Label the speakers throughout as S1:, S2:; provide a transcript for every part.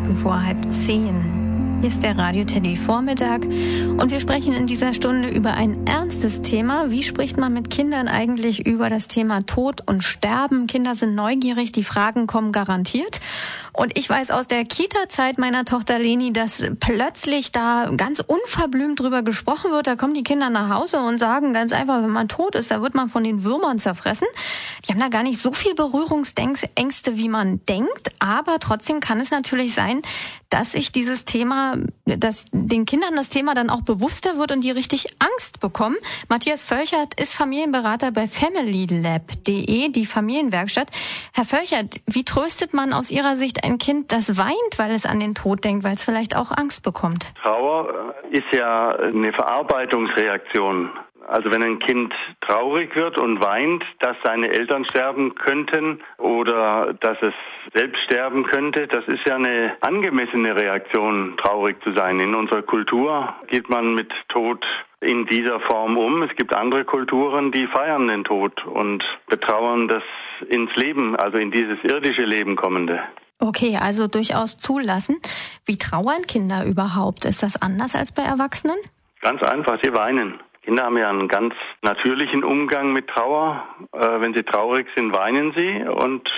S1: Minuten vor halb zehn. Hier ist der Radio Teddy Vormittag und wir sprechen in dieser Stunde über ein ernstes Thema. Wie spricht man mit Kindern eigentlich über das Thema Tod und Sterben? Kinder sind neugierig, die Fragen kommen garantiert. Und ich weiß aus der Kita-Zeit meiner Tochter Leni, dass plötzlich da ganz unverblümt drüber gesprochen wird. Da kommen die Kinder nach Hause und sagen ganz einfach, wenn man tot ist, da wird man von den Würmern zerfressen. Die haben da gar nicht so viel Berührungsängste, wie man denkt. Aber trotzdem kann es natürlich sein, dass sich dieses Thema, dass den Kindern das Thema dann auch bewusster wird und die richtig Angst bekommen. Matthias Völchert ist Familienberater bei familylab.de, die Familienwerkstatt. Herr Völchert, wie tröstet man aus Ihrer Sicht ein Kind, das weint, weil es an den Tod denkt, weil es vielleicht auch Angst bekommt?
S2: Trauer ist ja eine Verarbeitungsreaktion also wenn ein Kind traurig wird und weint, dass seine Eltern sterben könnten oder dass es selbst sterben könnte, das ist ja eine angemessene Reaktion, traurig zu sein. In unserer Kultur geht man mit Tod in dieser Form um. Es gibt andere Kulturen, die feiern den Tod und betrauern das ins Leben, also in dieses irdische Leben kommende.
S1: Okay, also durchaus zulassen. Wie trauern Kinder überhaupt? Ist das anders als bei Erwachsenen?
S2: Ganz einfach, sie weinen. Kinder haben ja einen ganz natürlichen Umgang mit Trauer. Äh, wenn sie traurig sind, weinen sie und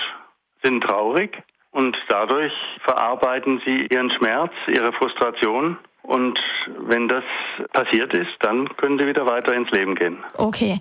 S2: sind traurig. Und dadurch verarbeiten sie ihren Schmerz, ihre Frustration. Und wenn das passiert ist, dann können sie wieder weiter ins Leben gehen.
S1: Okay.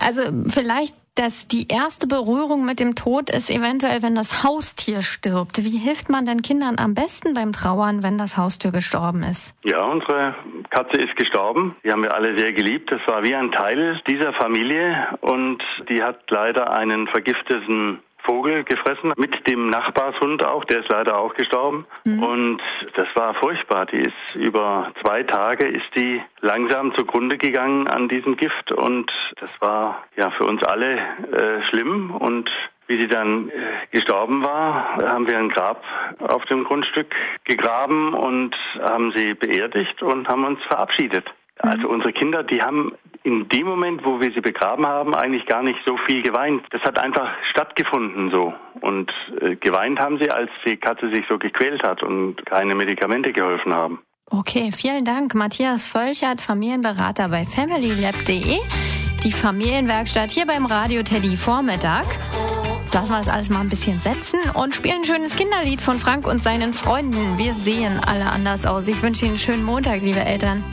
S1: Also vielleicht dass die erste Berührung mit dem Tod ist eventuell, wenn das Haustier stirbt. Wie hilft man denn Kindern am besten beim Trauern, wenn das Haustier gestorben ist?
S2: Ja, unsere Katze ist gestorben. Die haben wir alle sehr geliebt. Das war wie ein Teil dieser Familie und die hat leider einen vergifteten Vogel gefressen, mit dem Nachbarshund auch, der ist leider auch gestorben. Mhm. Und das war furchtbar. Die ist über zwei Tage ist die langsam zugrunde gegangen an diesem Gift und das war ja für uns alle äh, schlimm und wie sie dann äh, gestorben war, haben wir ein Grab auf dem Grundstück gegraben und haben sie beerdigt und haben uns verabschiedet. Also mhm. unsere Kinder, die haben in dem Moment, wo wir sie begraben haben, eigentlich gar nicht so viel geweint. Das hat einfach stattgefunden so. Und äh, geweint haben sie, als die Katze sich so gequält hat und keine Medikamente geholfen haben.
S1: Okay, vielen Dank. Matthias Völchert, Familienberater bei familylab.de. Die Familienwerkstatt hier beim Radio Teddy Vormittag. Lassen wir es alles mal ein bisschen setzen und spielen ein schönes Kinderlied von Frank und seinen Freunden. Wir sehen alle anders aus. Ich wünsche Ihnen einen schönen Montag, liebe Eltern.